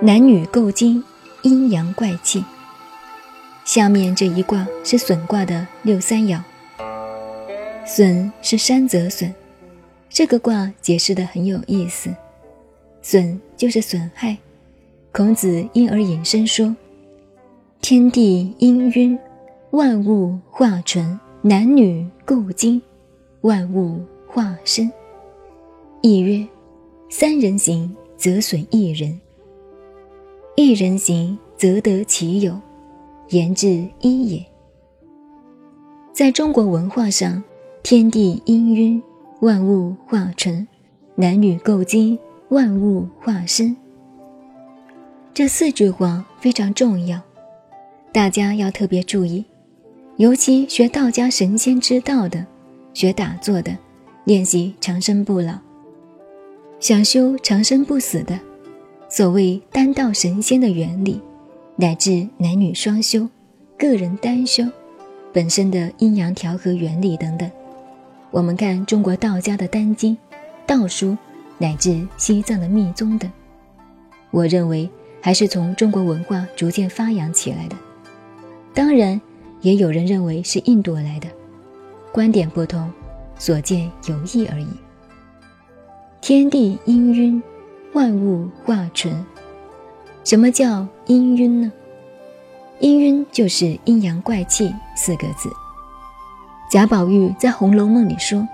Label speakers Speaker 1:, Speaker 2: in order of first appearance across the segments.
Speaker 1: 男女构金，阴阳怪气。下面这一卦是损卦的六三爻。损是山泽损，这个卦解释的很有意思。损就是损害。孔子因而引申说：“天地氤氲，万物化纯；男女构精，万物化生。”亦曰：“三人行，则损一人；一人行，则得其友。”言之一也。在中国文化上，天地氤氲，万物化成；男女构精，万物化生。这四句话非常重要，大家要特别注意。尤其学道家神仙之道的，学打坐的，练习长生不老，想修长生不死的，所谓丹道神仙的原理。乃至男女双修、个人单修，本身的阴阳调和原理等等，我们看中国道家的丹经、道书，乃至西藏的密宗等，我认为还是从中国文化逐渐发扬起来的。当然，也有人认为是印度来的，观点不同，所见有异而已。天地氤氲，万物化纯。什么叫氤氲呢？氤氲就是阴阳怪气四个字。贾宝玉在《红楼梦》里说，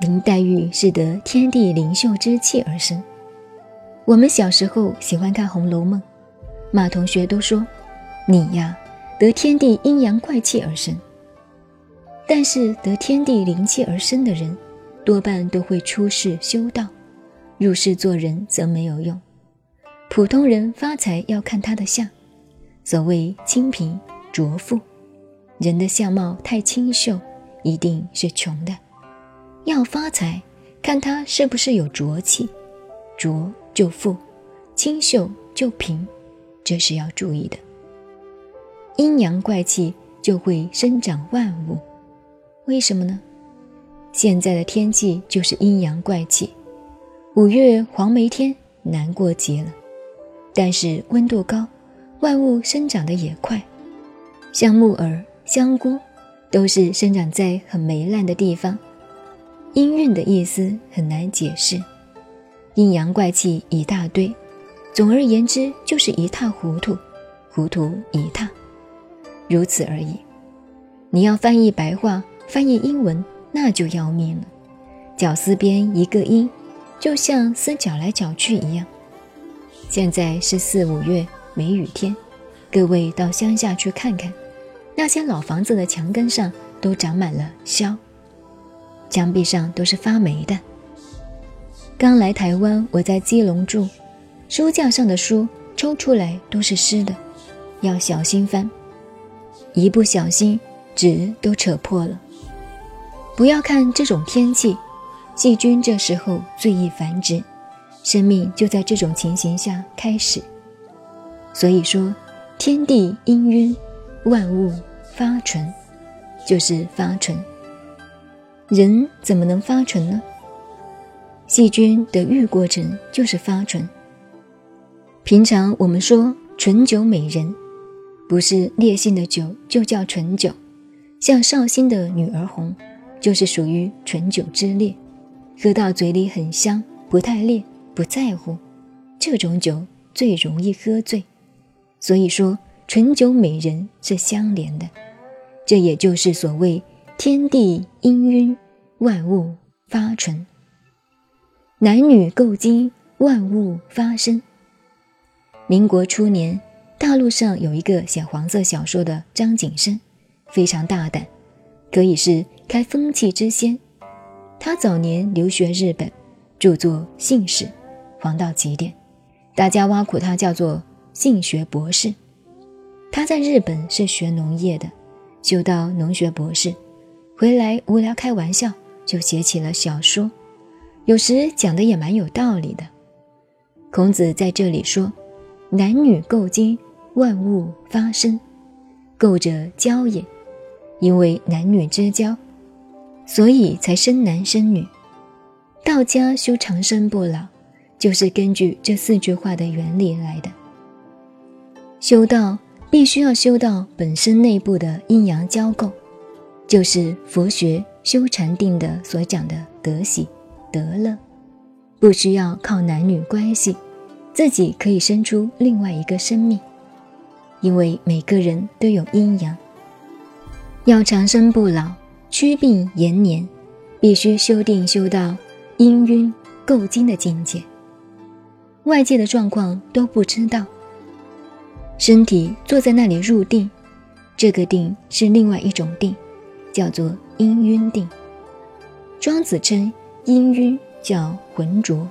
Speaker 1: 林黛玉是得天地灵秀之气而生。我们小时候喜欢看《红楼梦》，马同学都说，你呀得天地阴阳怪气而生。但是得天地灵气而生的人，多半都会出世修道，入世做人则没有用。普通人发财要看他的相，所谓清贫浊富，人的相貌太清秀，一定是穷的。要发财，看他是不是有浊气，浊就富，清秀就贫，这是要注意的。阴阳怪气就会生长万物，为什么呢？现在的天气就是阴阳怪气，五月黄梅天难过极了。但是温度高，万物生长的也快，像木耳、香菇，都是生长在很霉烂的地方。阴韵的意思很难解释，阴阳怪气一大堆，总而言之就是一塌糊涂，糊涂一塌，如此而已。你要翻译白话，翻译英文，那就要命了。绞丝边一个音，就像丝绞来绞去一样。现在是四五月梅雨天，各位到乡下去看看，那些老房子的墙根上都长满了硝，墙壁上都是发霉的。刚来台湾，我在基隆住，书架上的书抽出来都是湿的，要小心翻，一不小心纸都扯破了。不要看这种天气，细菌这时候最易繁殖。生命就在这种情形下开始，所以说，天地氤氲，万物发纯，就是发纯。人怎么能发纯呢？细菌的育过程就是发纯。平常我们说醇酒美人，不是烈性的酒就叫醇酒，像绍兴的女儿红，就是属于醇酒之列，喝到嘴里很香，不太烈。不在乎，这种酒最容易喝醉，所以说醇酒美人是相连的，这也就是所谓天地氤氲，万物发纯，男女构精，万物发生。民国初年，大陆上有一个写黄色小说的张景生，非常大胆，可以是开风气之先。他早年留学日本，著作姓氏。黄到极点，大家挖苦他叫做性学博士。他在日本是学农业的，修到农学博士，回来无聊开玩笑，就写起了小说，有时讲的也蛮有道理的。孔子在这里说：“男女构精，万物发生。构者交也，因为男女之交，所以才生男生女。”道家修长生不老，就是根据这四句话的原理来的。修道必须要修到本身内部的阴阳交构，就是佛学修禅定的所讲的得喜得乐，不需要靠男女关系，自己可以生出另外一个生命，因为每个人都有阴阳。要长生不老、祛病延年，必须修定修到氤氲构精的境界。外界的状况都不知道，身体坐在那里入定，这个定是另外一种定，叫做氤氲定。庄子称氤氲叫浑浊，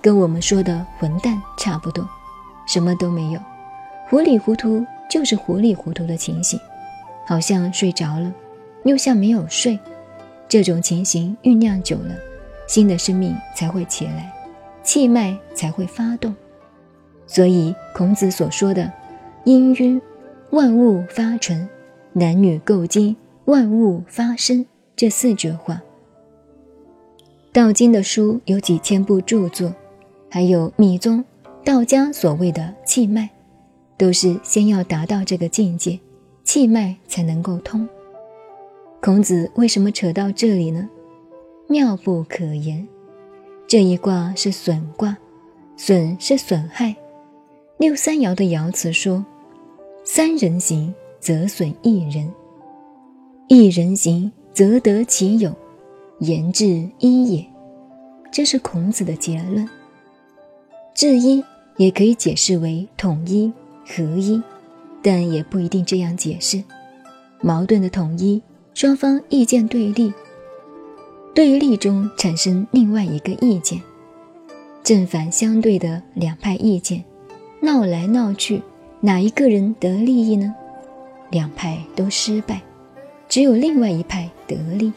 Speaker 1: 跟我们说的混蛋差不多，什么都没有，糊里糊涂就是糊里糊涂的情形。好像睡着了，又像没有睡，这种情形酝酿久了，新的生命才会起来，气脉才会发动。所以孔子所说的“氤氲，万物发纯；男女构精，万物发生”这四句话。道经的书有几千部著作，还有密宗、道家所谓的气脉，都是先要达到这个境界。气脉才能够通。孔子为什么扯到这里呢？妙不可言。这一卦是损卦，损是损害。六三爻的爻辞说：“三人行，则损一人；一人行，则得其友，言至一也。”这是孔子的结论。至一也可以解释为统一、合一。但也不一定这样解释，矛盾的统一，双方意见对立，对立中产生另外一个意见，正反相对的两派意见，闹来闹去，哪一个人得利益呢？两派都失败，只有另外一派得利，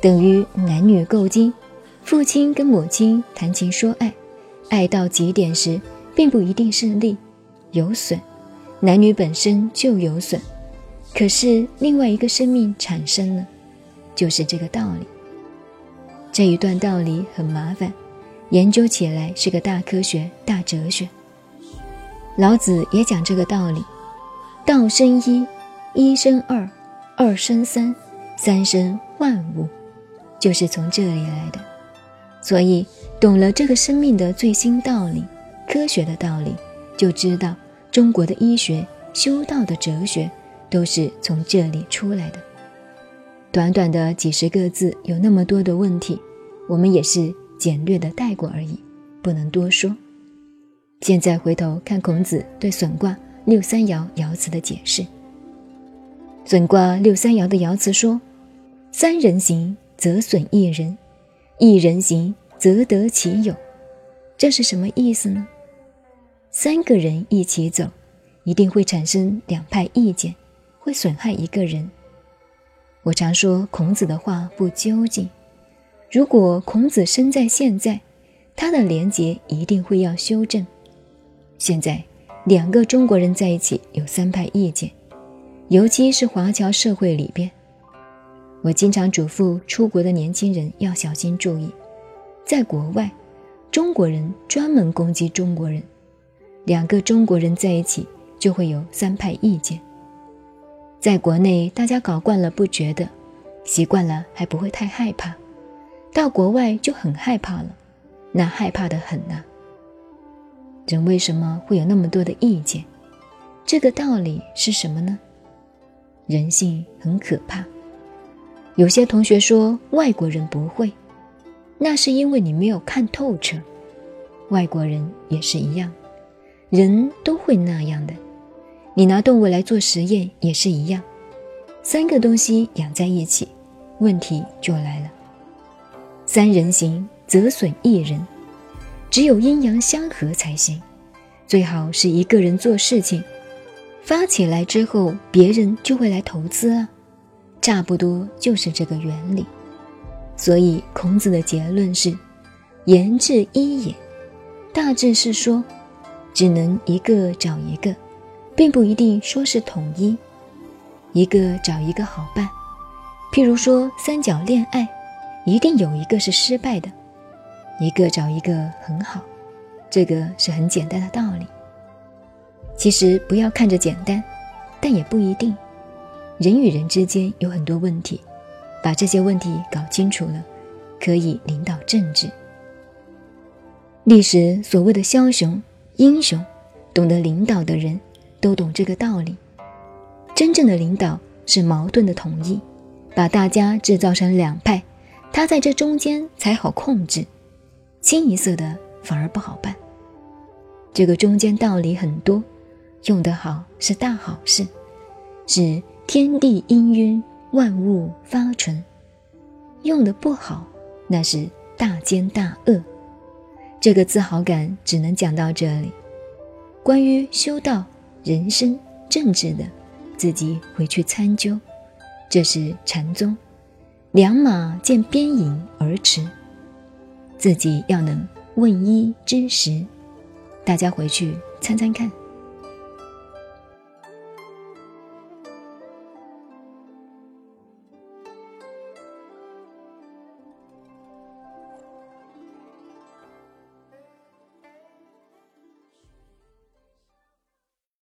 Speaker 1: 等于男女构精，父亲跟母亲谈情说爱，爱到极点时，并不一定是利，有损。男女本身就有损，可是另外一个生命产生了，就是这个道理。这一段道理很麻烦，研究起来是个大科学、大哲学。老子也讲这个道理：道生一，一生二，二生三，三生万物，就是从这里来的。所以，懂了这个生命的最新道理、科学的道理，就知道。中国的医学、修道的哲学，都是从这里出来的。短短的几十个字，有那么多的问题，我们也是简略的带过而已，不能多说。现在回头看孔子对损卦六三爻爻辞的解释。损卦六三爻的爻辞说：“三人行，则损一人；一人行，则得其友。”这是什么意思呢？三个人一起走，一定会产生两派意见，会损害一个人。我常说孔子的话不究竟。如果孔子生在现在，他的廉洁一定会要修正。现在两个中国人在一起有三派意见，尤其是华侨社会里边，我经常嘱咐出国的年轻人要小心注意。在国外，中国人专门攻击中国人。两个中国人在一起就会有三派意见。在国内大家搞惯了不觉得，习惯了还不会太害怕，到国外就很害怕了，那害怕的很呐。人为什么会有那么多的意见？这个道理是什么呢？人性很可怕。有些同学说外国人不会，那是因为你没有看透彻。外国人也是一样。人都会那样的，你拿动物来做实验也是一样，三个东西养在一起，问题就来了。三人行则损一人，只有阴阳相合才行。最好是一个人做事情，发起来之后，别人就会来投资啊，差不多就是这个原理。所以孔子的结论是：言至一也，大致是说。只能一个找一个，并不一定说是统一。一个找一个好办，譬如说三角恋爱，一定有一个是失败的，一个找一个很好，这个是很简单的道理。其实不要看着简单，但也不一定。人与人之间有很多问题，把这些问题搞清楚了，可以领导政治。历史所谓的枭雄、英雄，懂得领导的人都懂这个道理。真正的领导是矛盾的统一，把大家制造成两派，他在这中间才好控制。清一色的反而不好办。这个中间道理很多，用得好是大好事，是天地氤氲，万物发纯；用的不好，那是大奸大恶。这个自豪感只能讲到这里。关于修道、人生、政治的。自己回去参究，这是禅宗。良马见边影而驰，自己要能问一知十。大家回去参参看。